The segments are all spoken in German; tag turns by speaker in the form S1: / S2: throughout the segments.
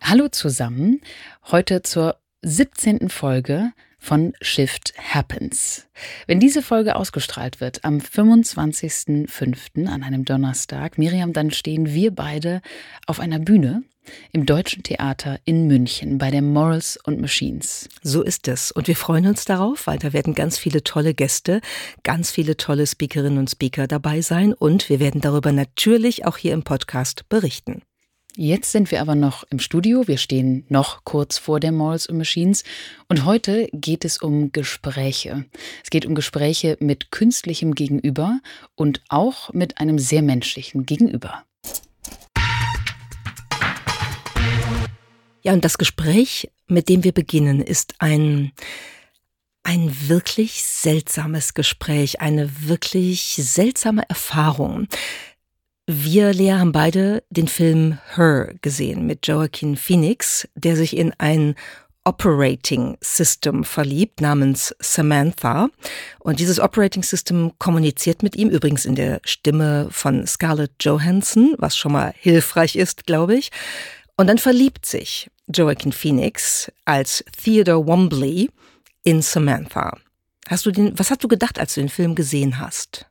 S1: Hallo zusammen, heute zur 17. Folge von Shift Happens. Wenn diese Folge ausgestrahlt wird am 25.05. an einem Donnerstag, Miriam, dann stehen wir beide auf einer Bühne im Deutschen Theater in München bei der Morals und Machines.
S2: So ist es. Und wir freuen uns darauf, weil da werden ganz viele tolle Gäste, ganz viele tolle Speakerinnen und Speaker dabei sein. Und wir werden darüber natürlich auch hier im Podcast berichten.
S1: Jetzt sind wir aber noch im Studio. Wir stehen noch kurz vor der Malls und Machines. Und heute geht es um Gespräche. Es geht um Gespräche mit künstlichem Gegenüber und auch mit einem sehr menschlichen Gegenüber.
S2: Ja, und das Gespräch, mit dem wir beginnen, ist ein, ein wirklich seltsames Gespräch, eine wirklich seltsame Erfahrung. Wir, Lea, haben beide den Film Her gesehen mit Joaquin Phoenix, der sich in ein Operating System verliebt namens Samantha. Und dieses Operating System kommuniziert mit ihm, übrigens in der Stimme von Scarlett Johansson, was schon mal hilfreich ist, glaube ich. Und dann verliebt sich Joaquin Phoenix als Theodore Wombley in Samantha. Hast du den, was hast du gedacht, als du den Film gesehen hast?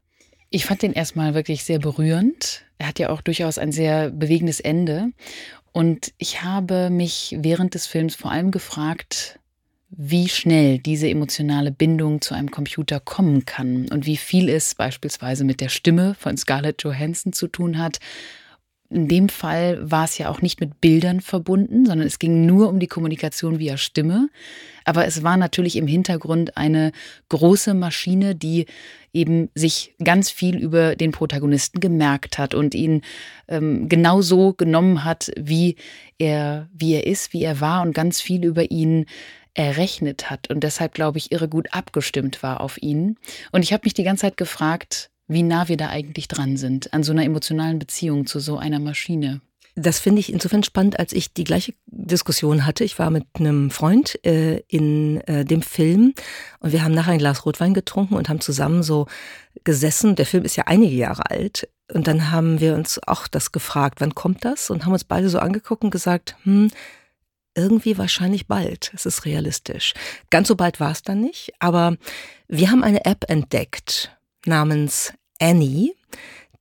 S1: Ich fand den erstmal wirklich sehr berührend. Er hat ja auch durchaus ein sehr bewegendes Ende. Und ich habe mich während des Films vor allem gefragt, wie schnell diese emotionale Bindung zu einem Computer kommen kann und wie viel es beispielsweise mit der Stimme von Scarlett Johansson zu tun hat in dem Fall war es ja auch nicht mit Bildern verbunden, sondern es ging nur um die Kommunikation via Stimme. Aber es war natürlich im Hintergrund eine große Maschine, die eben sich ganz viel über den Protagonisten gemerkt hat und ihn ähm, genau so genommen hat, wie er, wie er ist, wie er war und ganz viel über ihn errechnet hat und deshalb, glaube ich, irre gut abgestimmt war auf ihn. Und ich habe mich die ganze Zeit gefragt, wie nah wir da eigentlich dran sind, an so einer emotionalen Beziehung zu so einer Maschine.
S2: Das finde ich insofern spannend, als ich die gleiche Diskussion hatte. Ich war mit einem Freund äh, in äh, dem Film und wir haben nachher ein Glas Rotwein getrunken und haben zusammen so gesessen. Der Film ist ja einige Jahre alt. Und dann haben wir uns auch das gefragt, wann kommt das? Und haben uns beide so angeguckt und gesagt, hm, irgendwie wahrscheinlich bald. Es ist realistisch. Ganz so bald war es dann nicht, aber wir haben eine App entdeckt namens Annie,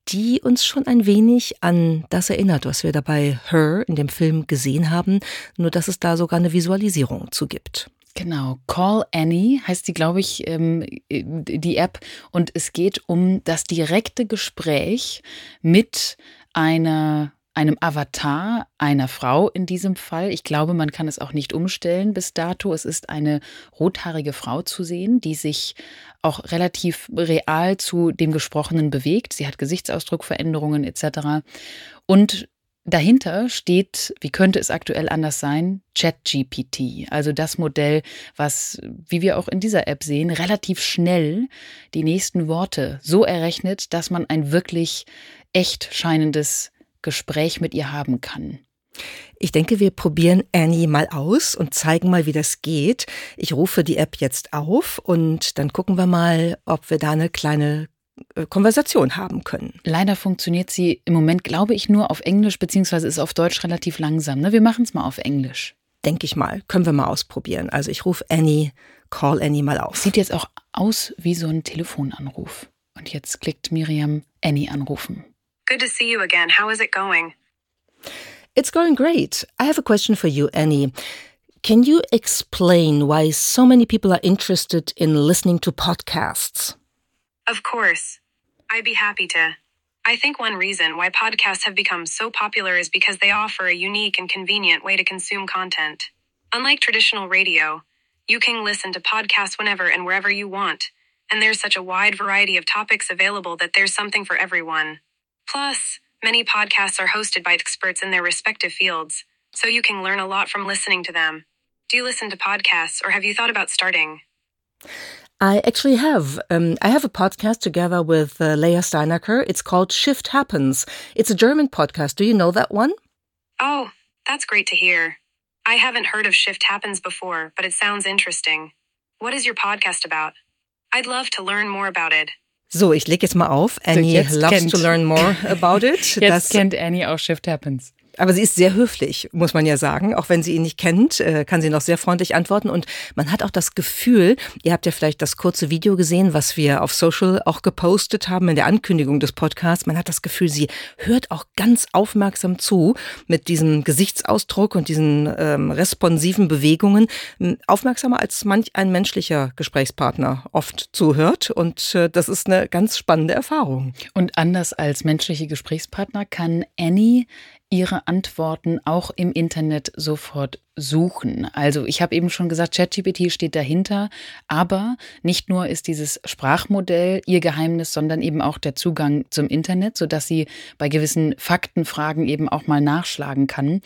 S2: die uns schon ein wenig an das erinnert, was wir dabei Her in dem Film gesehen haben, nur dass es da sogar eine Visualisierung zu gibt.
S1: Genau, Call Annie heißt die, glaube ich, ähm, die App. Und es geht um das direkte Gespräch mit einer einem Avatar einer Frau in diesem Fall. Ich glaube, man kann es auch nicht umstellen bis dato. Es ist eine rothaarige Frau zu sehen, die sich auch relativ real zu dem Gesprochenen bewegt. Sie hat Gesichtsausdruckveränderungen etc. Und dahinter steht, wie könnte es aktuell anders sein, ChatGPT, also das Modell, was, wie wir auch in dieser App sehen, relativ schnell die nächsten Worte so errechnet, dass man ein wirklich echt scheinendes Gespräch mit ihr haben kann.
S2: Ich denke, wir probieren Annie mal aus und zeigen mal, wie das geht. Ich rufe die App jetzt auf und dann gucken wir mal, ob wir da eine kleine äh, Konversation haben können.
S1: Leider funktioniert sie im Moment, glaube ich, nur auf Englisch, beziehungsweise ist auf Deutsch relativ langsam. Ne? Wir machen es mal auf Englisch.
S2: Denke ich mal. Können wir mal ausprobieren. Also ich rufe Annie, call Annie mal auf.
S1: Sieht jetzt auch aus wie so ein Telefonanruf. Und jetzt klickt Miriam Annie anrufen.
S3: Good to see you again. How is it going?
S2: It's going great. I have a question for you, Annie. Can you explain why so many people are interested in listening to podcasts?
S3: Of course. I'd be happy to. I think one reason why podcasts have become so popular is because they offer a unique and convenient way to consume content. Unlike traditional radio, you can listen to podcasts whenever and wherever you want, and there's such a wide variety of topics available that there's something for everyone. Plus, many podcasts are hosted by experts in their respective fields, so you can learn a lot from listening to them. Do you listen to podcasts or have you thought about starting?
S2: I actually have. Um, I have a podcast together with uh, Leah Steinacker. It's called Shift Happens. It's a German podcast. Do you know that one?
S3: Oh, that's great to hear. I haven't heard of Shift Happens before, but it sounds interesting. What is your podcast about? I'd love to learn more about it.
S2: So, ich lege jetzt mal auf. Annie so, loves kennt. to learn more about it.
S1: Jetzt das, kennt Annie auch Shift Happens.
S2: Aber sie ist sehr höflich, muss man ja sagen. Auch wenn sie ihn nicht kennt, äh, kann sie noch sehr freundlich antworten. Und man hat auch das Gefühl, ihr habt ja vielleicht das kurze Video gesehen, was wir auf Social auch gepostet haben in der Ankündigung des Podcasts. Man hat das Gefühl, sie hört auch ganz aufmerksam zu mit diesem Gesichtsausdruck und diesen ähm, responsiven Bewegungen. Aufmerksamer als manch ein menschlicher Gesprächspartner oft zuhört. Und äh, das ist eine ganz spannende Erfahrung.
S1: Und anders als menschliche Gesprächspartner kann Annie ihre Antworten auch im Internet sofort suchen. Also ich habe eben schon gesagt, ChatGPT steht dahinter, aber nicht nur ist dieses Sprachmodell ihr Geheimnis, sondern eben auch der Zugang zum Internet, sodass sie bei gewissen Faktenfragen eben auch mal nachschlagen kann.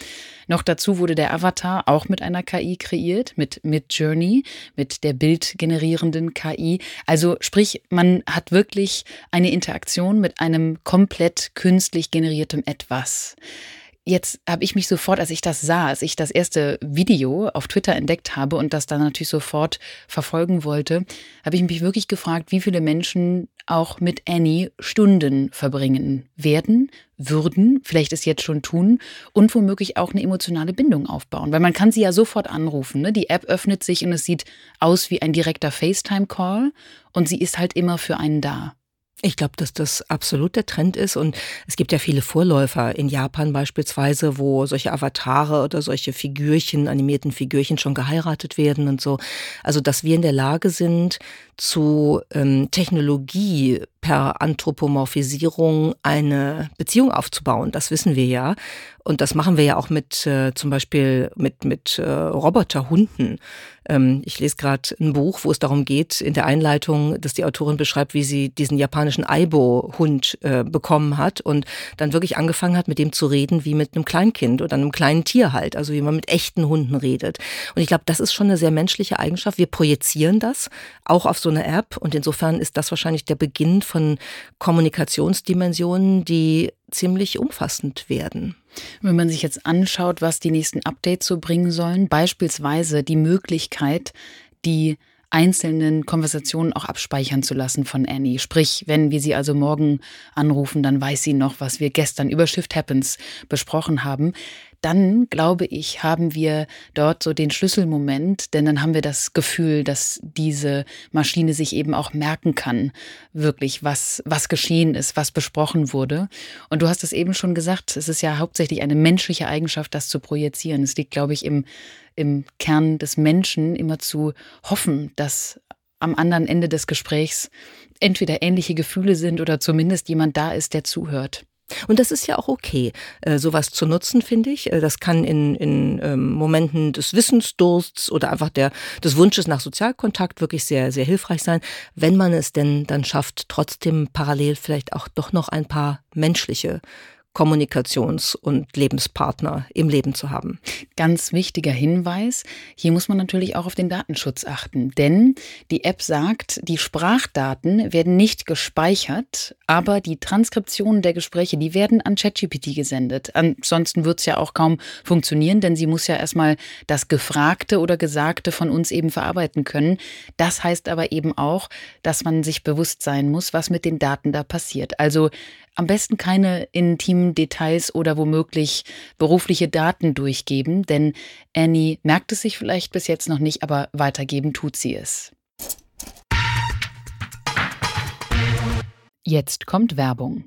S1: Noch dazu wurde der Avatar auch mit einer KI kreiert, mit Midjourney, mit der bildgenerierenden KI. Also sprich, man hat wirklich eine Interaktion mit einem komplett künstlich generiertem Etwas. Jetzt habe ich mich sofort, als ich das sah, als ich das erste Video auf Twitter entdeckt habe und das dann natürlich sofort verfolgen wollte, habe ich mich wirklich gefragt, wie viele Menschen auch mit Annie Stunden verbringen werden, würden, vielleicht es jetzt schon tun und womöglich auch eine emotionale Bindung aufbauen. Weil man kann sie ja sofort anrufen. Ne? Die App öffnet sich und es sieht aus wie ein direkter FaceTime-Call und sie ist halt immer für einen da.
S2: Ich glaube, dass das absolut der Trend ist und es gibt ja viele Vorläufer in Japan beispielsweise, wo solche Avatare oder solche Figürchen, animierten Figürchen schon geheiratet werden und so. Also, dass wir in der Lage sind, zu ähm, Technologie per Anthropomorphisierung eine Beziehung aufzubauen. Das wissen wir ja. Und das machen wir ja auch mit äh, zum Beispiel mit, mit äh, Roboterhunden. Ähm, ich lese gerade ein Buch, wo es darum geht, in der Einleitung, dass die Autorin beschreibt, wie sie diesen japanischen Aibo-Hund äh, bekommen hat und dann wirklich angefangen hat, mit dem zu reden, wie mit einem Kleinkind oder einem kleinen Tier halt, also wie man mit echten Hunden redet. Und ich glaube, das ist schon eine sehr menschliche Eigenschaft. Wir projizieren das auch auf so eine App und insofern ist das wahrscheinlich der Beginn von Kommunikationsdimensionen, die ziemlich umfassend werden.
S1: Wenn man sich jetzt anschaut, was die nächsten Updates so bringen sollen, beispielsweise die Möglichkeit, die einzelnen Konversationen auch abspeichern zu lassen von Annie. Sprich, wenn wir sie also morgen anrufen, dann weiß sie noch, was wir gestern über Shift Happens besprochen haben dann, glaube ich, haben wir dort so den Schlüsselmoment, denn dann haben wir das Gefühl, dass diese Maschine sich eben auch merken kann, wirklich, was, was geschehen ist, was besprochen wurde. Und du hast es eben schon gesagt, es ist ja hauptsächlich eine menschliche Eigenschaft, das zu projizieren. Es liegt, glaube ich, im, im Kern des Menschen immer zu hoffen, dass am anderen Ende des Gesprächs entweder ähnliche Gefühle sind oder zumindest jemand da ist, der zuhört.
S2: Und das ist ja auch okay, äh, sowas zu nutzen, finde ich. Äh, das kann in, in ähm, Momenten des Wissensdursts oder einfach der, des Wunsches nach Sozialkontakt wirklich sehr, sehr hilfreich sein, wenn man es denn dann schafft, trotzdem parallel vielleicht auch doch noch ein paar menschliche Kommunikations- und Lebenspartner im Leben zu haben.
S1: Ganz wichtiger Hinweis, hier muss man natürlich auch auf den Datenschutz achten, denn die App sagt, die Sprachdaten werden nicht gespeichert, aber die Transkriptionen der Gespräche, die werden an ChatGPT gesendet. Ansonsten wird es ja auch kaum funktionieren, denn sie muss ja erstmal das Gefragte oder Gesagte von uns eben verarbeiten können. Das heißt aber eben auch, dass man sich bewusst sein muss, was mit den Daten da passiert. Also am besten keine intimen Details oder womöglich berufliche Daten durchgeben, denn Annie merkt es sich vielleicht bis jetzt noch nicht, aber weitergeben tut sie es. Jetzt kommt Werbung.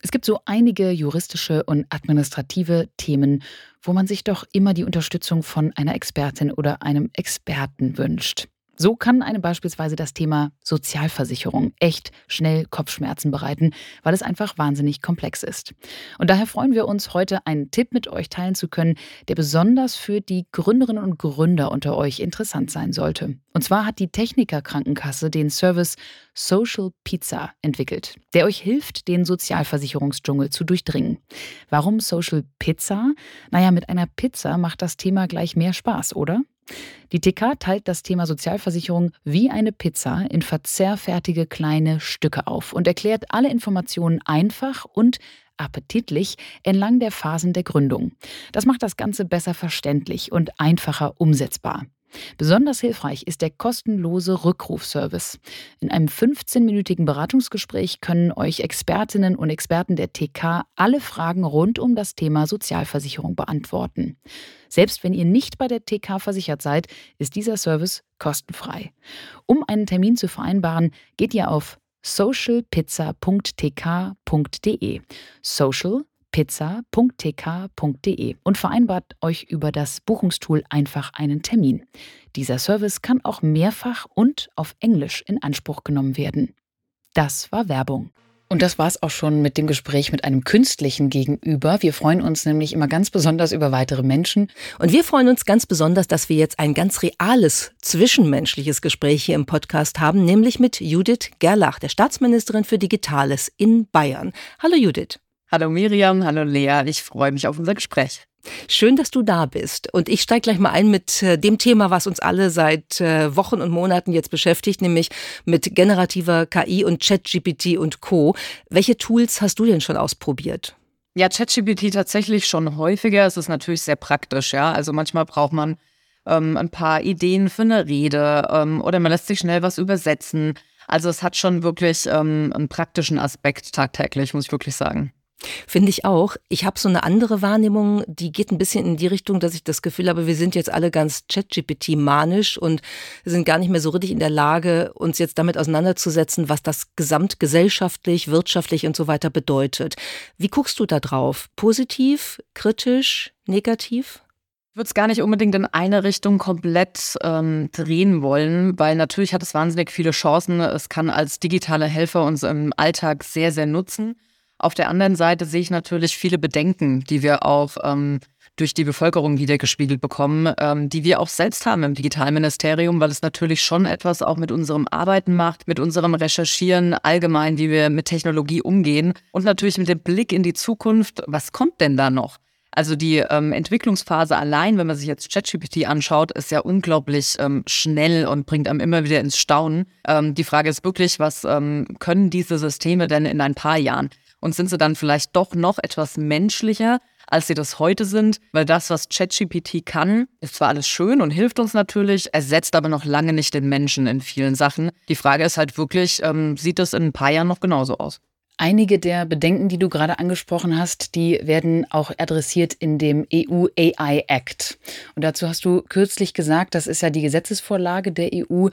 S1: Es gibt so einige juristische und administrative Themen, wo man sich doch immer die Unterstützung von einer Expertin oder einem Experten wünscht. So kann einem beispielsweise das Thema Sozialversicherung echt schnell Kopfschmerzen bereiten, weil es einfach wahnsinnig komplex ist. Und daher freuen wir uns, heute einen Tipp mit euch teilen zu können, der besonders für die Gründerinnen und Gründer unter euch interessant sein sollte. Und zwar hat die Techniker Krankenkasse den Service Social Pizza entwickelt, der euch hilft, den Sozialversicherungsdschungel zu durchdringen. Warum Social Pizza? Naja, mit einer Pizza macht das Thema gleich mehr Spaß, oder? Die TK teilt das Thema Sozialversicherung wie eine Pizza in verzehrfertige kleine Stücke auf und erklärt alle Informationen einfach und appetitlich entlang der Phasen der Gründung. Das macht das Ganze besser verständlich und einfacher umsetzbar. Besonders hilfreich ist der kostenlose Rückrufservice. In einem 15-minütigen Beratungsgespräch können euch Expertinnen und Experten der TK alle Fragen rund um das Thema Sozialversicherung beantworten. Selbst wenn ihr nicht bei der TK versichert seid, ist dieser Service kostenfrei. Um einen Termin zu vereinbaren, geht ihr auf socialpizza.tk.de. Social pizza.tk.de und vereinbart euch über das Buchungstool einfach einen Termin. Dieser Service kann auch mehrfach und auf Englisch in Anspruch genommen werden. Das war Werbung. Und das war es auch schon mit dem Gespräch mit einem künstlichen Gegenüber. Wir freuen uns nämlich immer ganz besonders über weitere Menschen.
S2: Und wir freuen uns ganz besonders, dass wir jetzt ein ganz reales zwischenmenschliches Gespräch hier im Podcast haben, nämlich mit Judith Gerlach, der Staatsministerin für Digitales in Bayern. Hallo Judith.
S4: Hallo Miriam, hallo Lea, ich freue mich auf unser Gespräch.
S2: Schön, dass du da bist. Und ich steige gleich mal ein mit äh, dem Thema, was uns alle seit äh, Wochen und Monaten jetzt beschäftigt, nämlich mit generativer KI und ChatGPT und Co. Welche Tools hast du denn schon ausprobiert?
S4: Ja, ChatGPT tatsächlich schon häufiger. Es ist natürlich sehr praktisch, ja. Also manchmal braucht man ähm, ein paar Ideen für eine Rede ähm, oder man lässt sich schnell was übersetzen. Also es hat schon wirklich ähm, einen praktischen Aspekt tagtäglich, muss ich wirklich sagen.
S2: Finde ich auch. Ich habe so eine andere Wahrnehmung, die geht ein bisschen in die Richtung, dass ich das Gefühl habe, wir sind jetzt alle ganz ChatGPT-manisch und sind gar nicht mehr so richtig in der Lage, uns jetzt damit auseinanderzusetzen, was das gesamtgesellschaftlich, wirtschaftlich und so weiter bedeutet. Wie guckst du da drauf? Positiv, kritisch, negativ?
S4: Ich würde es gar nicht unbedingt in eine Richtung komplett ähm, drehen wollen, weil natürlich hat es wahnsinnig viele Chancen. Es kann als digitale Helfer uns im Alltag sehr, sehr nutzen. Auf der anderen Seite sehe ich natürlich viele Bedenken, die wir auch ähm, durch die Bevölkerung wiedergespiegelt bekommen, ähm, die wir auch selbst haben im Digitalministerium, weil es natürlich schon etwas auch mit unserem Arbeiten macht, mit unserem Recherchieren allgemein, wie wir mit Technologie umgehen und natürlich mit dem Blick in die Zukunft, was kommt denn da noch? Also die ähm, Entwicklungsphase allein, wenn man sich jetzt ChatGPT anschaut, ist ja unglaublich ähm, schnell und bringt einem immer wieder ins Staunen. Ähm, die Frage ist wirklich, was ähm, können diese Systeme denn in ein paar Jahren? Und sind sie dann vielleicht doch noch etwas menschlicher, als sie das heute sind, weil das, was ChatGPT kann, ist zwar alles schön und hilft uns natürlich, ersetzt aber noch lange nicht den Menschen in vielen Sachen. Die Frage ist halt wirklich, ähm, sieht das in ein paar Jahren noch genauso aus?
S1: Einige der Bedenken, die du gerade angesprochen hast, die werden auch adressiert in dem EU AI Act. Und dazu hast du kürzlich gesagt, das ist ja die Gesetzesvorlage der EU,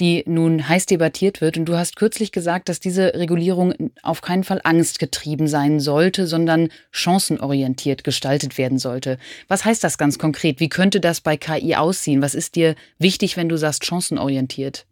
S1: die nun heiß debattiert wird. Und du hast kürzlich gesagt, dass diese Regulierung auf keinen Fall angstgetrieben sein sollte, sondern chancenorientiert gestaltet werden sollte. Was heißt das ganz konkret? Wie könnte das bei KI aussehen? Was ist dir wichtig, wenn du sagst chancenorientiert?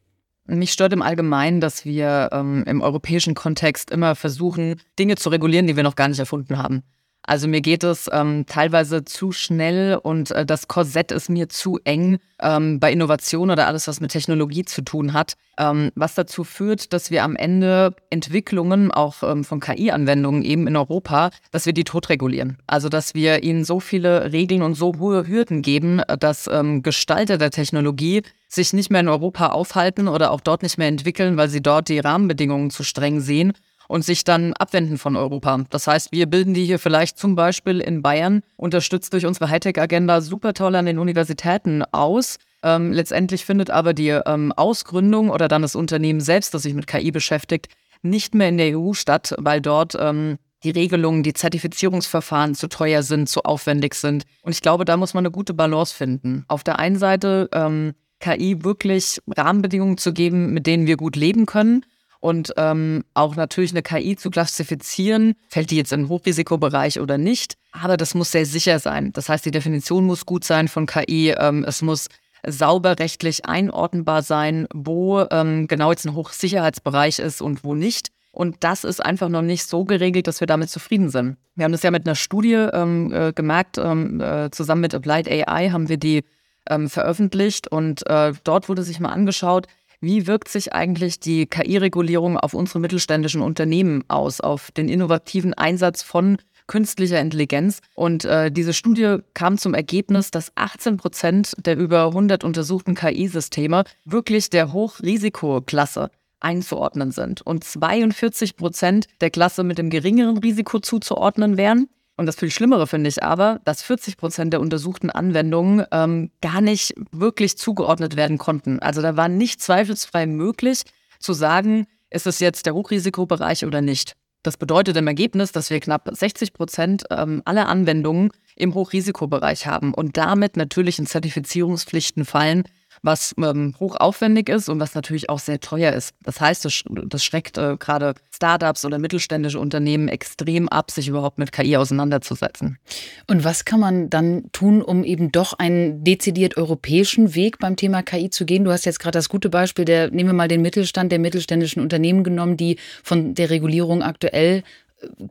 S4: Mich stört im Allgemeinen, dass wir ähm, im europäischen Kontext immer versuchen, Dinge zu regulieren, die wir noch gar nicht erfunden haben. Also mir geht es ähm, teilweise zu schnell und äh, das Korsett ist mir zu eng ähm, bei Innovation oder alles, was mit Technologie zu tun hat, ähm, was dazu führt, dass wir am Ende Entwicklungen auch ähm, von KI-Anwendungen eben in Europa, dass wir die totregulieren. Also dass wir ihnen so viele Regeln und so hohe Hürden geben, dass ähm, Gestalter der Technologie sich nicht mehr in Europa aufhalten oder auch dort nicht mehr entwickeln, weil sie dort die Rahmenbedingungen zu streng sehen und sich dann abwenden von Europa. Das heißt, wir bilden die hier vielleicht zum Beispiel in Bayern, unterstützt durch unsere Hightech-Agenda, super toll an den Universitäten aus. Ähm, letztendlich findet aber die ähm, Ausgründung oder dann das Unternehmen selbst, das sich mit KI beschäftigt, nicht mehr in der EU statt, weil dort ähm, die Regelungen, die Zertifizierungsverfahren zu teuer sind, zu aufwendig sind. Und ich glaube, da muss man eine gute Balance finden. Auf der einen Seite ähm, KI wirklich Rahmenbedingungen zu geben, mit denen wir gut leben können und ähm, auch natürlich eine KI zu klassifizieren, fällt die jetzt in den Hochrisikobereich oder nicht. Aber das muss sehr sicher sein. Das heißt, die Definition muss gut sein von KI. Ähm, es muss sauber rechtlich einordnbar sein, wo ähm, genau jetzt ein Hochsicherheitsbereich ist und wo nicht. Und das ist einfach noch nicht so geregelt, dass wir damit zufrieden sind. Wir haben das ja mit einer Studie ähm, äh, gemerkt, ähm, äh, zusammen mit Applied AI haben wir die ähm, veröffentlicht und äh, dort wurde sich mal angeschaut, wie wirkt sich eigentlich die KI-Regulierung auf unsere mittelständischen Unternehmen aus, auf den innovativen Einsatz von künstlicher Intelligenz. Und äh, diese Studie kam zum Ergebnis, dass 18 Prozent der über 100 untersuchten KI-Systeme wirklich der Hochrisikoklasse einzuordnen sind und 42 Prozent der Klasse mit dem geringeren Risiko zuzuordnen wären. Und das viel Schlimmere finde ich aber, dass 40 Prozent der untersuchten Anwendungen ähm, gar nicht wirklich zugeordnet werden konnten. Also da war nicht zweifelsfrei möglich zu sagen, ist es jetzt der Hochrisikobereich oder nicht. Das bedeutet im Ergebnis, dass wir knapp 60 Prozent ähm, aller Anwendungen im Hochrisikobereich haben und damit natürlich in Zertifizierungspflichten fallen, was ähm, hochaufwendig ist und was natürlich auch sehr teuer ist. Das heißt, das, das schreckt äh, gerade Startups oder mittelständische Unternehmen extrem ab, sich überhaupt mit KI auseinanderzusetzen.
S1: Und was kann man dann tun, um eben doch einen dezidiert europäischen Weg beim Thema KI zu gehen? Du hast jetzt gerade das gute Beispiel der, nehmen wir mal den Mittelstand der mittelständischen Unternehmen genommen, die von der Regulierung aktuell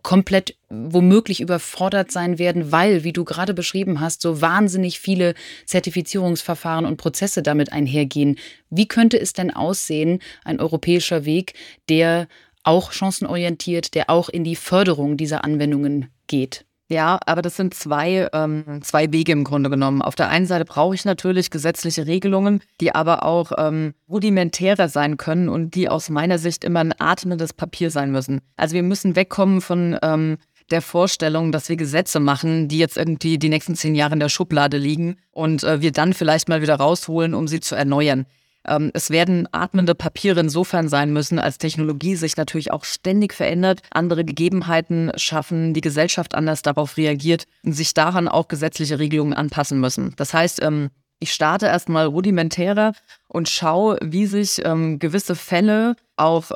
S1: komplett womöglich überfordert sein werden, weil, wie du gerade beschrieben hast, so wahnsinnig viele Zertifizierungsverfahren und Prozesse damit einhergehen. Wie könnte es denn aussehen, ein europäischer Weg, der auch chancenorientiert, der auch in die Förderung dieser Anwendungen geht?
S4: Ja, aber das sind zwei, ähm, zwei Wege im Grunde genommen. Auf der einen Seite brauche ich natürlich gesetzliche Regelungen, die aber auch ähm, rudimentärer sein können und die aus meiner Sicht immer ein atmendes Papier sein müssen. Also wir müssen wegkommen von ähm, der Vorstellung, dass wir Gesetze machen, die jetzt irgendwie die nächsten zehn Jahre in der Schublade liegen und äh, wir dann vielleicht mal wieder rausholen, um sie zu erneuern. Ähm, es werden atmende Papiere insofern sein müssen, als Technologie sich natürlich auch ständig verändert, andere Gegebenheiten schaffen, die Gesellschaft anders darauf reagiert und sich daran auch gesetzliche Regelungen anpassen müssen. Das heißt, ähm, ich starte erstmal rudimentärer und schaue, wie sich ähm, gewisse Fälle auch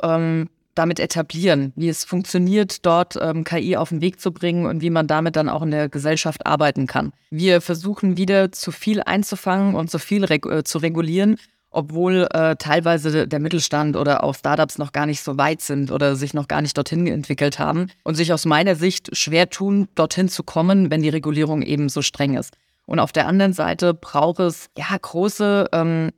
S4: damit etablieren, wie es funktioniert, dort ähm, KI auf den Weg zu bringen und wie man damit dann auch in der Gesellschaft arbeiten kann. Wir versuchen wieder zu viel einzufangen und zu viel reg äh, zu regulieren obwohl äh, teilweise der Mittelstand oder auch Startups noch gar nicht so weit sind oder sich noch gar nicht dorthin entwickelt haben und sich aus meiner Sicht schwer tun, dorthin zu kommen, wenn die Regulierung eben so streng ist. Und auf der anderen Seite braucht es ja große ähm,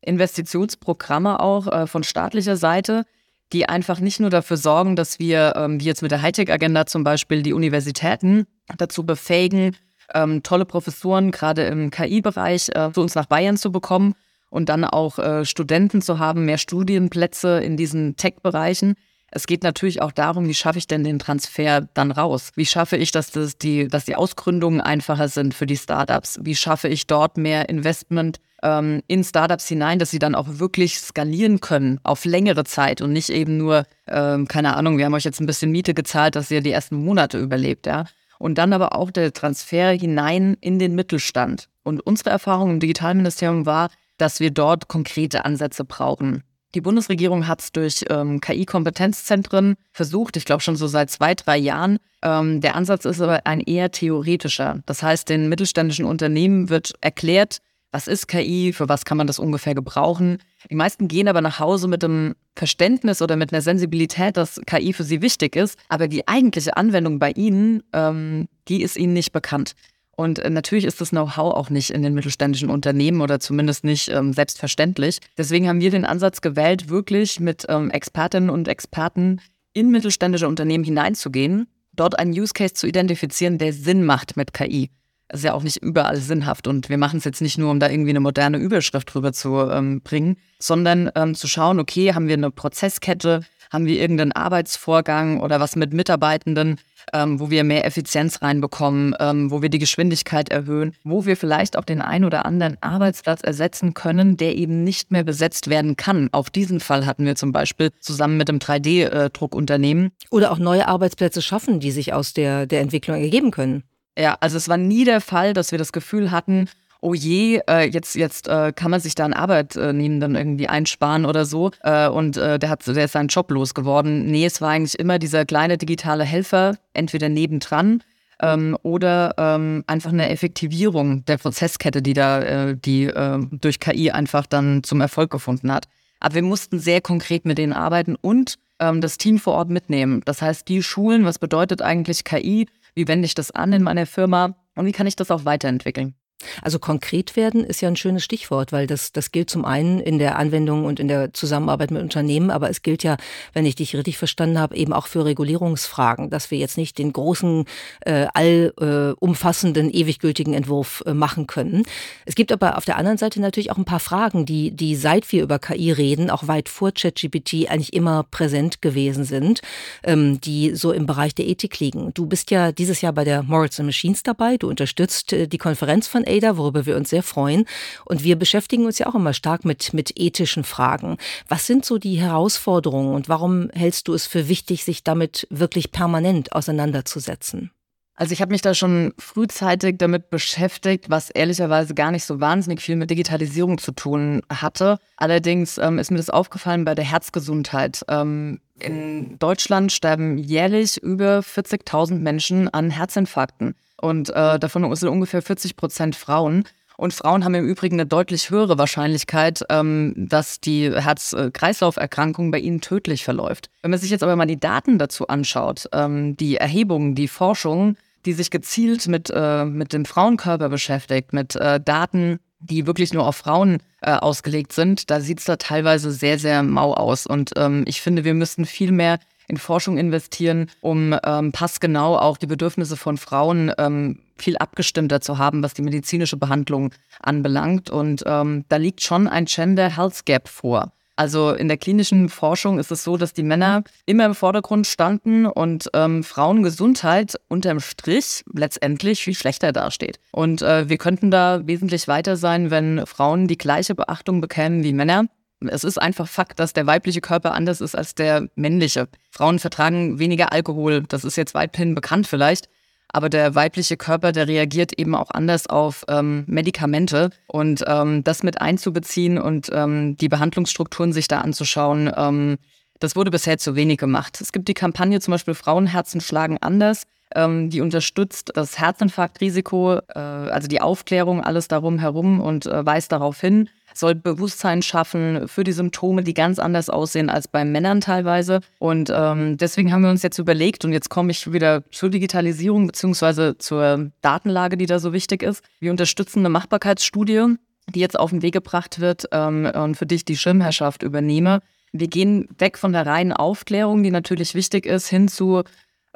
S4: Investitionsprogramme auch äh, von staatlicher Seite, die einfach nicht nur dafür sorgen, dass wir, ähm, wie jetzt mit der Hightech-Agenda zum Beispiel, die Universitäten dazu befähigen, ähm, tolle Professuren gerade im KI-Bereich äh, zu uns nach Bayern zu bekommen, und dann auch äh, Studenten zu haben, mehr Studienplätze in diesen Tech-Bereichen. Es geht natürlich auch darum, wie schaffe ich denn den Transfer dann raus? Wie schaffe ich, dass, das die, dass die Ausgründungen einfacher sind für die Startups? Wie schaffe ich dort mehr Investment ähm, in Startups hinein, dass sie dann auch wirklich skalieren können auf längere Zeit und nicht eben nur, ähm, keine Ahnung, wir haben euch jetzt ein bisschen Miete gezahlt, dass ihr die ersten Monate überlebt, ja? Und dann aber auch der Transfer hinein in den Mittelstand. Und unsere Erfahrung im Digitalministerium war, dass wir dort konkrete Ansätze brauchen. Die Bundesregierung hat es durch ähm, KI-Kompetenzzentren versucht, ich glaube schon so seit zwei, drei Jahren. Ähm, der Ansatz ist aber ein eher theoretischer. Das heißt, den mittelständischen Unternehmen wird erklärt, was ist KI, für was kann man das ungefähr gebrauchen. Die meisten gehen aber nach Hause mit dem Verständnis oder mit einer Sensibilität, dass KI für sie wichtig ist, aber die eigentliche Anwendung bei ihnen, ähm, die ist ihnen nicht bekannt. Und äh, natürlich ist das Know-how auch nicht in den mittelständischen Unternehmen oder zumindest nicht ähm, selbstverständlich. Deswegen haben wir den Ansatz gewählt, wirklich mit ähm, Expertinnen und Experten in mittelständische Unternehmen hineinzugehen, dort einen Use Case zu identifizieren, der Sinn macht mit KI. Das ist ja auch nicht überall sinnhaft und wir machen es jetzt nicht nur, um da irgendwie eine moderne Überschrift drüber zu ähm, bringen, sondern ähm, zu schauen, okay, haben wir eine Prozesskette, haben wir irgendeinen Arbeitsvorgang oder was mit Mitarbeitenden, ähm, wo wir mehr Effizienz reinbekommen, ähm, wo wir die Geschwindigkeit erhöhen, wo wir vielleicht auch den ein oder anderen Arbeitsplatz ersetzen können, der eben nicht mehr besetzt werden kann. Auf diesen Fall hatten wir zum Beispiel zusammen mit dem 3D-Druckunternehmen.
S2: Oder auch neue Arbeitsplätze schaffen, die sich aus der, der Entwicklung ergeben können.
S4: Ja, also es war nie der Fall, dass wir das Gefühl hatten, oh je, äh, jetzt, jetzt äh, kann man sich da einen Arbeitnehmenden irgendwie einsparen oder so äh, und äh, der, hat, der ist seinen Job losgeworden. Nee, es war eigentlich immer dieser kleine digitale Helfer, entweder nebendran ähm, oder ähm, einfach eine Effektivierung der Prozesskette, die da äh, die äh, durch KI einfach dann zum Erfolg gefunden hat. Aber wir mussten sehr konkret mit denen arbeiten und ähm, das Team vor Ort mitnehmen. Das heißt, die Schulen, was bedeutet eigentlich KI? Wie wende ich das an in meiner Firma? Und wie kann ich das auch weiterentwickeln?
S2: Also konkret werden ist ja ein schönes Stichwort, weil das, das gilt zum einen in der Anwendung und in der Zusammenarbeit mit Unternehmen, aber es gilt ja, wenn ich dich richtig verstanden habe, eben auch für Regulierungsfragen, dass wir jetzt nicht den großen, äh, allumfassenden, äh, ewig gültigen Entwurf äh, machen können. Es gibt aber auf der anderen Seite natürlich auch ein paar Fragen, die, die seit wir über KI reden, auch weit vor ChatGPT eigentlich immer präsent gewesen sind, ähm, die so im Bereich der Ethik liegen. Du bist ja dieses Jahr bei der Morals and Machines dabei, du unterstützt äh, die Konferenz von Ada, worüber wir uns sehr freuen. Und wir beschäftigen uns ja auch immer stark mit, mit ethischen Fragen. Was sind so die Herausforderungen und warum hältst du es für wichtig, sich damit wirklich permanent auseinanderzusetzen?
S4: Also ich habe mich da schon frühzeitig damit beschäftigt, was ehrlicherweise gar nicht so wahnsinnig viel mit Digitalisierung zu tun hatte. Allerdings ähm, ist mir das aufgefallen bei der Herzgesundheit. Ähm, in Deutschland sterben jährlich über 40.000 Menschen an Herzinfarkten und äh, davon sind ungefähr 40 Prozent Frauen. Und Frauen haben im Übrigen eine deutlich höhere Wahrscheinlichkeit, ähm, dass die Herz-Kreislauf-Erkrankung bei ihnen tödlich verläuft. Wenn man sich jetzt aber mal die Daten dazu anschaut, ähm, die Erhebungen, die Forschung, die sich gezielt mit, äh, mit dem Frauenkörper beschäftigt, mit äh, Daten, die wirklich nur auf Frauen äh, ausgelegt sind, da sieht es da teilweise sehr, sehr mau aus. Und ähm, ich finde, wir müssten viel mehr in Forschung investieren, um ähm, passgenau auch die Bedürfnisse von Frauen ähm, viel abgestimmter zu haben, was die medizinische Behandlung anbelangt. Und ähm, da liegt schon ein Gender Health Gap vor. Also in der klinischen Forschung ist es so, dass die Männer immer im Vordergrund standen und ähm, Frauengesundheit unterm Strich letztendlich viel schlechter dasteht. Und äh, wir könnten da wesentlich weiter sein, wenn Frauen die gleiche Beachtung bekämen wie Männer. Es ist einfach Fakt, dass der weibliche Körper anders ist als der männliche. Frauen vertragen weniger Alkohol, das ist jetzt weithin bekannt vielleicht. Aber der weibliche Körper, der reagiert eben auch anders auf ähm, Medikamente. Und ähm, das mit einzubeziehen und ähm, die Behandlungsstrukturen sich da anzuschauen, ähm, das wurde bisher zu wenig gemacht. Es gibt die Kampagne zum Beispiel Frauenherzen schlagen anders. Ähm, die unterstützt das Herzinfarktrisiko, äh, also die Aufklärung, alles darum herum und äh, weist darauf hin soll Bewusstsein schaffen für die Symptome, die ganz anders aussehen als bei Männern teilweise. Und ähm, deswegen haben wir uns jetzt überlegt, und jetzt komme ich wieder zur Digitalisierung beziehungsweise zur Datenlage, die da so wichtig ist. Wir unterstützen eine Machbarkeitsstudie, die jetzt auf den Weg gebracht wird ähm, und für dich die Schirmherrschaft übernehme. Wir gehen weg von der reinen Aufklärung, die natürlich wichtig ist, hin zu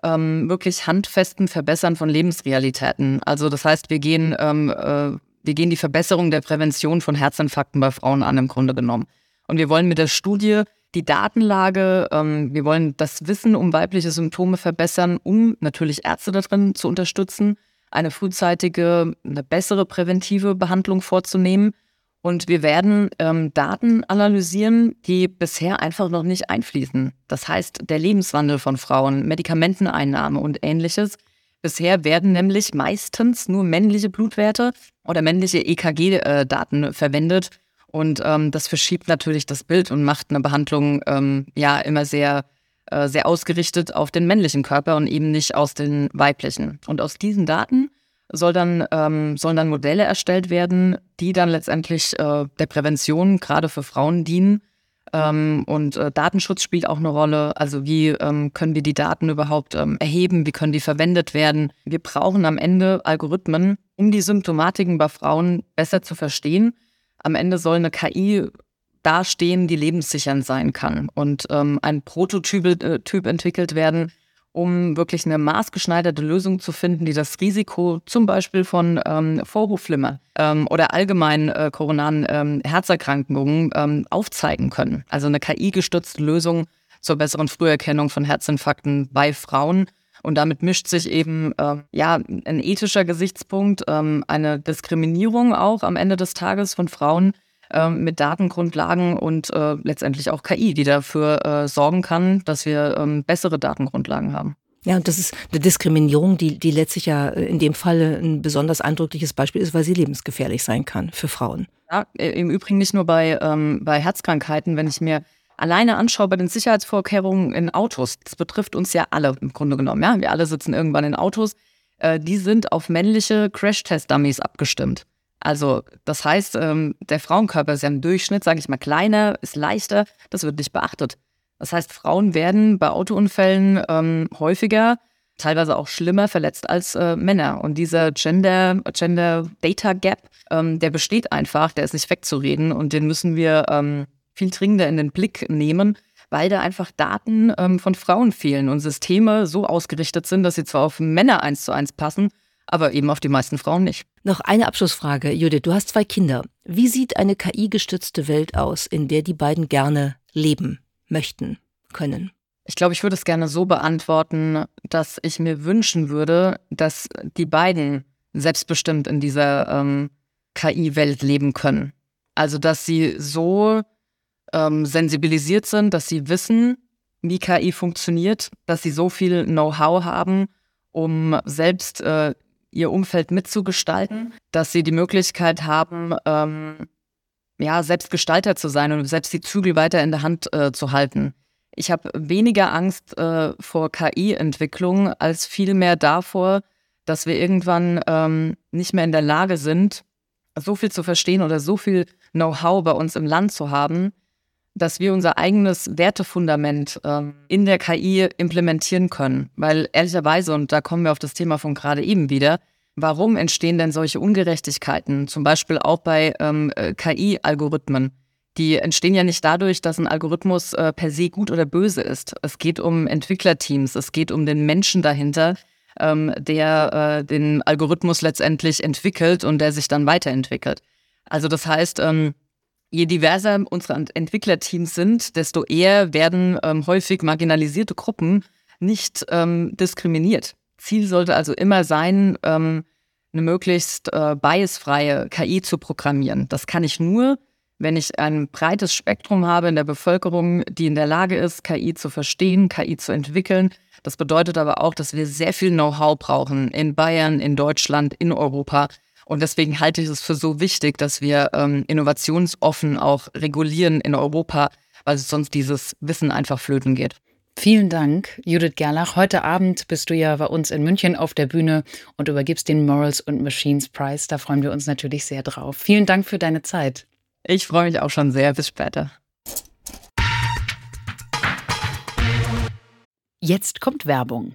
S4: ähm, wirklich handfesten Verbessern von Lebensrealitäten. Also das heißt, wir gehen ähm, äh, wir gehen die Verbesserung der Prävention von Herzinfarkten bei Frauen an, im Grunde genommen. Und wir wollen mit der Studie die Datenlage, ähm, wir wollen das Wissen um weibliche Symptome verbessern, um natürlich Ärzte darin zu unterstützen, eine frühzeitige, eine bessere präventive Behandlung vorzunehmen. Und wir werden ähm, Daten analysieren, die bisher einfach noch nicht einfließen. Das heißt, der Lebenswandel von Frauen, Medikamenteneinnahme und ähnliches. Bisher werden nämlich meistens nur männliche Blutwerte oder männliche EKG-Daten verwendet. Und ähm, das verschiebt natürlich das Bild und macht eine Behandlung ähm, ja immer sehr, äh, sehr ausgerichtet auf den männlichen Körper und eben nicht aus den weiblichen. Und aus diesen Daten soll dann, ähm, sollen dann Modelle erstellt werden, die dann letztendlich äh, der Prävention gerade für Frauen dienen ähm, und äh, Datenschutz spielt auch eine Rolle. Also wie ähm, können wir die Daten überhaupt ähm, erheben? Wie können die verwendet werden? Wir brauchen am Ende Algorithmen, um die Symptomatiken bei Frauen besser zu verstehen. Am Ende soll eine KI dastehen, die lebenssichernd sein kann und ähm, ein Prototyp äh, entwickelt werden, um wirklich eine maßgeschneiderte Lösung zu finden, die das Risiko zum Beispiel von ähm, Vorhofflimmer ähm, oder allgemein äh, koronaren ähm, Herzerkrankungen ähm, aufzeigen können. Also eine KI-gestützte Lösung zur besseren Früherkennung von Herzinfarkten bei Frauen. Und damit mischt sich eben äh, ja ein ethischer Gesichtspunkt, ähm, eine Diskriminierung auch am Ende des Tages von Frauen, ähm, mit Datengrundlagen und äh, letztendlich auch KI, die dafür äh, sorgen kann, dass wir ähm, bessere Datengrundlagen haben.
S2: Ja, und das ist eine Diskriminierung, die, die letztlich ja in dem Fall ein besonders eindrückliches Beispiel ist, weil sie lebensgefährlich sein kann für Frauen.
S4: Ja, im Übrigen nicht nur bei, ähm, bei Herzkrankheiten, wenn ich mir alleine anschaue bei den Sicherheitsvorkehrungen in Autos, das betrifft uns ja alle im Grunde genommen. Ja? Wir alle sitzen irgendwann in Autos, äh, die sind auf männliche Crash-Test-Dummies abgestimmt. Also das heißt, ähm, der Frauenkörper ist ja im Durchschnitt, sage ich mal, kleiner, ist leichter. Das wird nicht beachtet. Das heißt, Frauen werden bei Autounfällen ähm, häufiger teilweise auch schlimmer verletzt als äh, Männer. Und dieser Gender, Gender Data Gap, ähm, der besteht einfach, der ist nicht wegzureden und den müssen wir ähm, viel dringender in den Blick nehmen, weil da einfach Daten ähm, von Frauen fehlen und Systeme so ausgerichtet sind, dass sie zwar auf Männer eins zu eins passen, aber eben auf die meisten Frauen nicht.
S2: Noch eine Abschlussfrage, Judith. Du hast zwei Kinder. Wie sieht eine KI-gestützte Welt aus, in der die beiden gerne leben möchten, können?
S4: Ich glaube, ich würde es gerne so beantworten, dass ich mir wünschen würde, dass die beiden selbstbestimmt in dieser ähm, KI-Welt leben können. Also, dass sie so ähm, sensibilisiert sind, dass sie wissen, wie KI funktioniert, dass sie so viel Know-how haben, um selbst äh, ihr Umfeld mitzugestalten, dass sie die Möglichkeit haben, ähm, ja, selbst Gestalter zu sein und selbst die Zügel weiter in der Hand äh, zu halten. Ich habe weniger Angst äh, vor KI-Entwicklung als vielmehr davor, dass wir irgendwann ähm, nicht mehr in der Lage sind, so viel zu verstehen oder so viel Know-how bei uns im Land zu haben, dass wir unser eigenes Wertefundament ähm, in der KI implementieren können. Weil ehrlicherweise, und da kommen wir auf das Thema von gerade eben wieder, warum entstehen denn solche Ungerechtigkeiten, zum Beispiel auch bei ähm, äh, KI-Algorithmen? die entstehen ja nicht dadurch, dass ein Algorithmus äh, per se gut oder böse ist. Es geht um Entwicklerteams, es geht um den Menschen dahinter, ähm, der äh, den Algorithmus letztendlich entwickelt und der sich dann weiterentwickelt. Also das heißt, ähm, je diverser unsere Entwicklerteams sind, desto eher werden ähm, häufig marginalisierte Gruppen nicht ähm, diskriminiert. Ziel sollte also immer sein, ähm, eine möglichst äh, biasfreie KI zu programmieren. Das kann ich nur, wenn ich ein breites Spektrum habe in der Bevölkerung, die in der Lage ist, KI zu verstehen, KI zu entwickeln. Das bedeutet aber auch, dass wir sehr viel Know-how brauchen in Bayern, in Deutschland, in Europa. Und deswegen halte ich es für so wichtig, dass wir ähm, innovationsoffen auch regulieren in Europa, weil sonst dieses Wissen einfach flöten geht.
S1: Vielen Dank, Judith Gerlach. Heute Abend bist du ja bei uns in München auf der Bühne und übergibst den Morals und Machines Prize. Da freuen wir uns natürlich sehr drauf. Vielen Dank für deine Zeit.
S4: Ich freue mich auch schon sehr. Bis später.
S1: Jetzt kommt Werbung.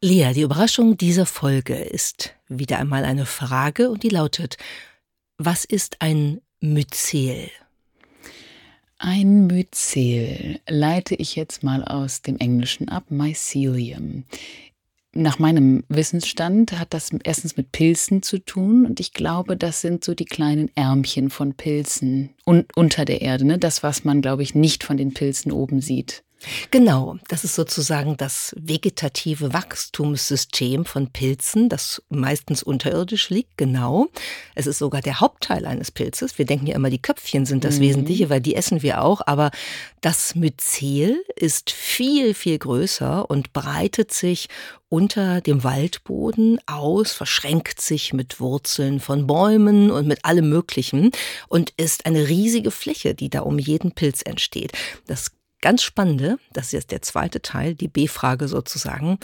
S2: Lea, die Überraschung dieser Folge ist wieder einmal eine Frage und die lautet, was ist ein Myzel?
S1: Ein Myzel leite ich jetzt mal aus dem Englischen ab, Mycelium. Nach meinem Wissensstand hat das erstens mit Pilzen zu tun und ich glaube, das sind so die kleinen Ärmchen von Pilzen un unter der Erde, ne? das, was man, glaube ich, nicht von den Pilzen oben sieht.
S2: Genau, das ist sozusagen das vegetative Wachstumssystem von Pilzen, das meistens unterirdisch liegt, genau. Es ist sogar der Hauptteil eines Pilzes. Wir denken ja immer, die Köpfchen sind das mhm. Wesentliche, weil die essen wir auch, aber das Myzel ist viel, viel größer und breitet sich unter dem Waldboden aus, verschränkt sich mit Wurzeln von Bäumen und mit allem Möglichen und ist eine riesige Fläche, die da um jeden Pilz entsteht. Das ganz Spannende, das ist jetzt der zweite Teil, die B-Frage sozusagen.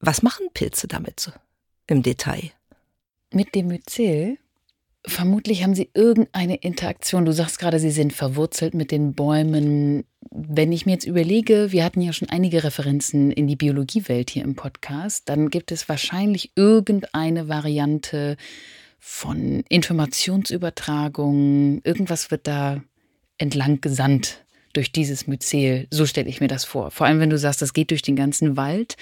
S2: Was machen Pilze damit im Detail?
S1: Mit dem Myzel Vermutlich haben sie irgendeine Interaktion. Du sagst gerade, sie sind verwurzelt mit den Bäumen. Wenn ich mir jetzt überlege, wir hatten ja schon einige Referenzen in die Biologiewelt hier im Podcast, dann gibt es wahrscheinlich irgendeine Variante von Informationsübertragung. Irgendwas wird da entlang gesandt durch dieses Myzel. So stelle ich mir das vor. Vor allem, wenn du sagst, das geht durch den ganzen Wald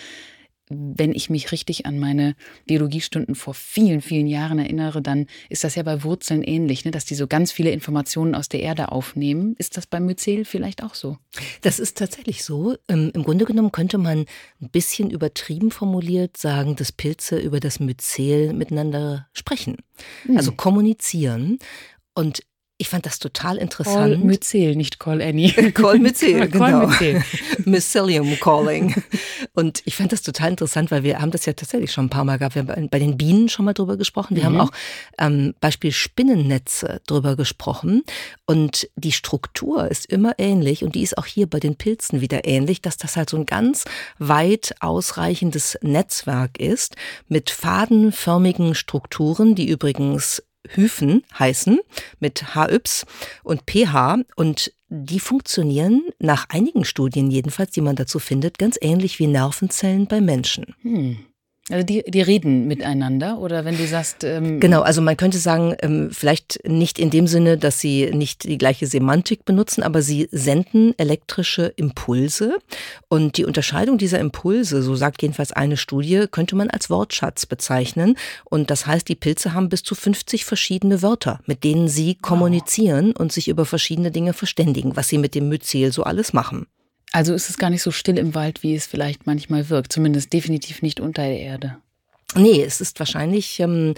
S1: wenn ich mich richtig an meine Biologiestunden vor vielen, vielen Jahren erinnere, dann ist das ja bei Wurzeln ähnlich, ne? dass die so ganz viele Informationen aus der Erde aufnehmen. Ist das beim Myzel vielleicht auch so?
S2: Das ist tatsächlich so. Ähm, Im Grunde genommen könnte man ein bisschen übertrieben formuliert sagen, dass Pilze über das Myzel miteinander sprechen, hm. also kommunizieren. Und ich fand das total interessant. Call
S1: Myzel, nicht Call Annie.
S2: Call Myzel, genau. Call Mycelium Calling. Und ich fand das total interessant, weil wir haben das ja tatsächlich schon ein paar Mal gehabt. Wir haben bei den Bienen schon mal drüber gesprochen. Wir mhm. haben auch ähm, Beispiel Spinnennetze drüber gesprochen. Und die Struktur ist immer ähnlich und die ist auch hier bei den Pilzen wieder ähnlich, dass das halt so ein ganz weit ausreichendes Netzwerk ist mit fadenförmigen Strukturen, die übrigens Hyphen heißen mit HY und PH und die funktionieren nach einigen Studien jedenfalls, die man dazu findet, ganz ähnlich wie Nervenzellen bei Menschen.
S1: Hm. Also die, die reden miteinander oder wenn du sagst.
S2: Ähm genau, also man könnte sagen, ähm, vielleicht nicht in dem Sinne, dass sie nicht die gleiche Semantik benutzen, aber sie senden elektrische Impulse. Und die Unterscheidung dieser Impulse, so sagt jedenfalls eine Studie, könnte man als Wortschatz bezeichnen. Und das heißt, die Pilze haben bis zu 50 verschiedene Wörter, mit denen sie kommunizieren und sich über verschiedene Dinge verständigen, was sie mit dem Myzel so alles machen.
S1: Also ist es gar nicht so still im Wald, wie es vielleicht manchmal wirkt. Zumindest definitiv nicht unter der Erde.
S2: Nee, es ist wahrscheinlich ähm,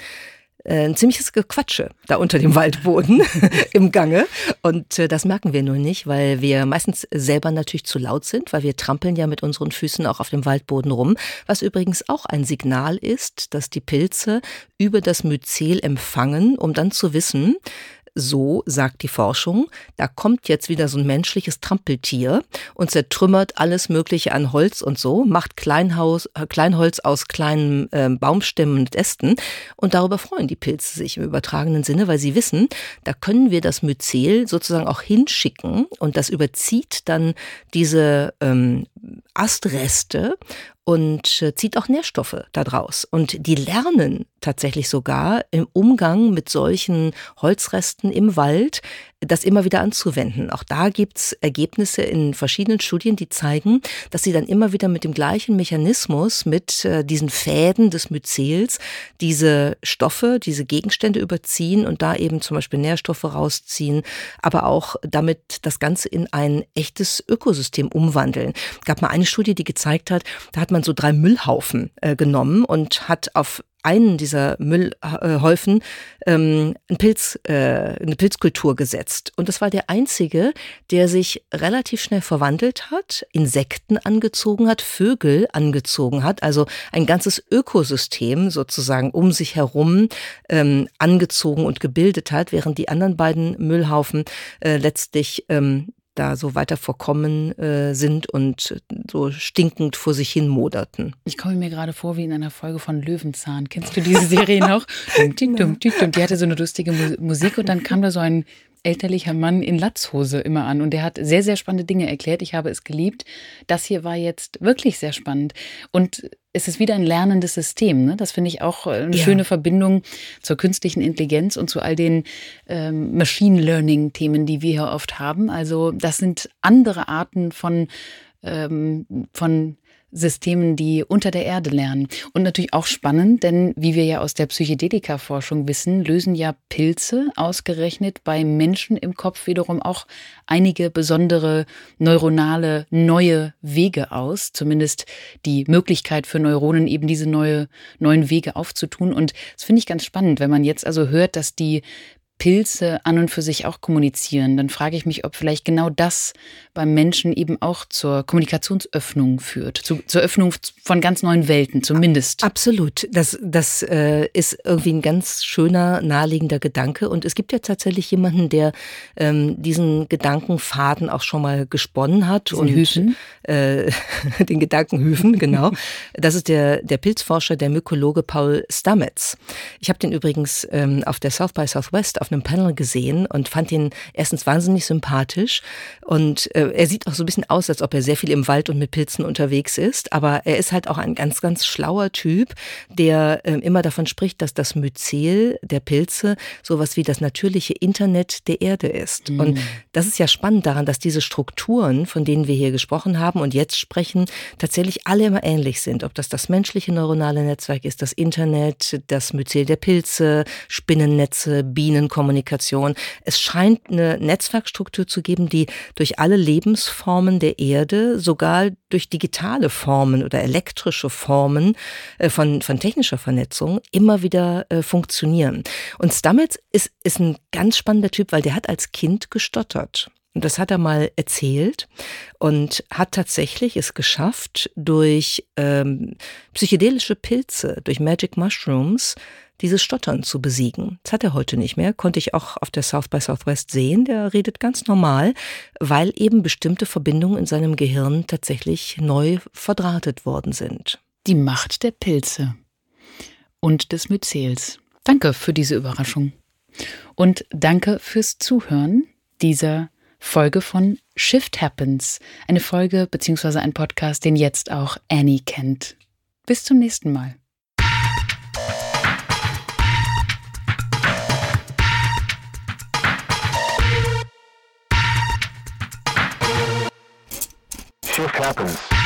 S2: äh, ein ziemliches Gequatsche da unter dem Waldboden im Gange. Und äh, das merken wir nur nicht, weil wir meistens selber natürlich zu laut sind, weil wir trampeln ja mit unseren Füßen auch auf dem Waldboden rum. Was übrigens auch ein Signal ist, dass die Pilze über das Myzel empfangen, um dann zu wissen, so sagt die Forschung, da kommt jetzt wieder so ein menschliches Trampeltier und zertrümmert alles Mögliche an Holz und so, macht Kleinhaus, äh, Kleinholz aus kleinen äh, Baumstämmen und Ästen und darüber freuen die Pilze sich im übertragenen Sinne, weil sie wissen, da können wir das Myzel sozusagen auch hinschicken und das überzieht dann diese ähm, Astreste und äh, zieht auch Nährstoffe daraus. Und die lernen tatsächlich sogar im Umgang mit solchen Holzresten im Wald, das immer wieder anzuwenden. Auch da gibt's Ergebnisse in verschiedenen Studien, die zeigen, dass sie dann immer wieder mit dem gleichen Mechanismus, mit äh, diesen Fäden des Myzels, diese Stoffe, diese Gegenstände überziehen und da eben zum Beispiel Nährstoffe rausziehen, aber auch damit das Ganze in ein echtes Ökosystem umwandeln. Es gab mal eine Studie, die gezeigt hat, da hat man so drei Müllhaufen äh, genommen und hat auf einen dieser Müllhäufen ähm, ein Pilz, äh, eine Pilzkultur gesetzt. Und das war der einzige, der sich relativ schnell verwandelt hat, Insekten angezogen hat, Vögel angezogen hat, also ein ganzes Ökosystem sozusagen um sich herum ähm, angezogen und gebildet hat, während die anderen beiden Müllhaufen äh, letztlich ähm, da so weiter vorkommen äh, sind und so stinkend vor sich hin moderten.
S1: Ich komme mir gerade vor wie in einer Folge von Löwenzahn. Kennst du diese Serie noch? dum, dum, dum, dum, Die hatte so eine lustige Musik und dann kam da so ein elterlicher Mann in Latzhose immer an und der hat sehr, sehr spannende Dinge erklärt. Ich habe es geliebt. Das hier war jetzt wirklich sehr spannend. Und es ist wieder ein lernendes System. Ne? Das finde ich auch eine ja. schöne Verbindung zur künstlichen Intelligenz und zu all den ähm, Machine Learning-Themen, die wir hier oft haben. Also das sind andere Arten von, ähm, von Systemen, die unter der Erde lernen. Und natürlich auch spannend, denn wie wir ja aus der Psychedelika-Forschung wissen, lösen ja Pilze ausgerechnet bei Menschen im Kopf wiederum auch einige besondere neuronale neue Wege aus, zumindest die Möglichkeit für Neuronen eben diese neue, neuen Wege aufzutun. Und das finde ich ganz spannend, wenn man jetzt also hört, dass die Pilze an und für sich auch kommunizieren, dann frage ich mich, ob vielleicht genau das beim Menschen eben auch zur Kommunikationsöffnung führt, zu, zur Öffnung von ganz neuen Welten zumindest.
S2: Absolut. Das, das äh, ist irgendwie ein ganz schöner, naheliegender Gedanke. Und es gibt ja tatsächlich jemanden, der ähm, diesen Gedankenfaden auch schon mal gesponnen hat.
S1: Diesen
S2: und
S1: Hüfen?
S2: Äh, den Gedankenhüfen, genau. Das ist der, der Pilzforscher, der Mykologe Paul Stamets. Ich habe den übrigens ähm, auf der South by Southwest auf einem Panel gesehen und fand ihn erstens wahnsinnig sympathisch und äh, er sieht auch so ein bisschen aus, als ob er sehr viel im Wald und mit Pilzen unterwegs ist, aber er ist halt auch ein ganz, ganz schlauer Typ, der äh, immer davon spricht, dass das Myzel der Pilze sowas wie das natürliche Internet der Erde ist. Mhm. Und das ist ja spannend daran, dass diese Strukturen, von denen wir hier gesprochen haben und jetzt sprechen, tatsächlich alle immer ähnlich sind. Ob das das menschliche neuronale Netzwerk ist, das Internet, das Myzel der Pilze, Spinnennetze, Bienenkommunikation. Es scheint eine Netzwerkstruktur zu geben, die durch alle Lebensformen der Erde, sogar durch digitale Formen oder elektrische Formen äh, von, von technischer Vernetzung immer wieder äh, funktionieren. Und Stamets ist, ist ein ganz spannender Typ, weil der hat als Kind gestottert. Und das hat er mal erzählt und hat tatsächlich es geschafft, durch ähm, psychedelische Pilze, durch Magic Mushrooms, dieses Stottern zu besiegen. Das hat er heute nicht mehr, konnte ich auch auf der South by Southwest sehen. Der redet ganz normal, weil eben bestimmte Verbindungen in seinem Gehirn tatsächlich neu verdrahtet worden sind.
S1: Die Macht der Pilze und des Myzels. Danke für diese Überraschung. Und danke fürs Zuhören dieser Folge von Shift Happens. Eine Folge bzw. ein Podcast, den jetzt auch Annie kennt. Bis zum nächsten Mal. Shift Happens.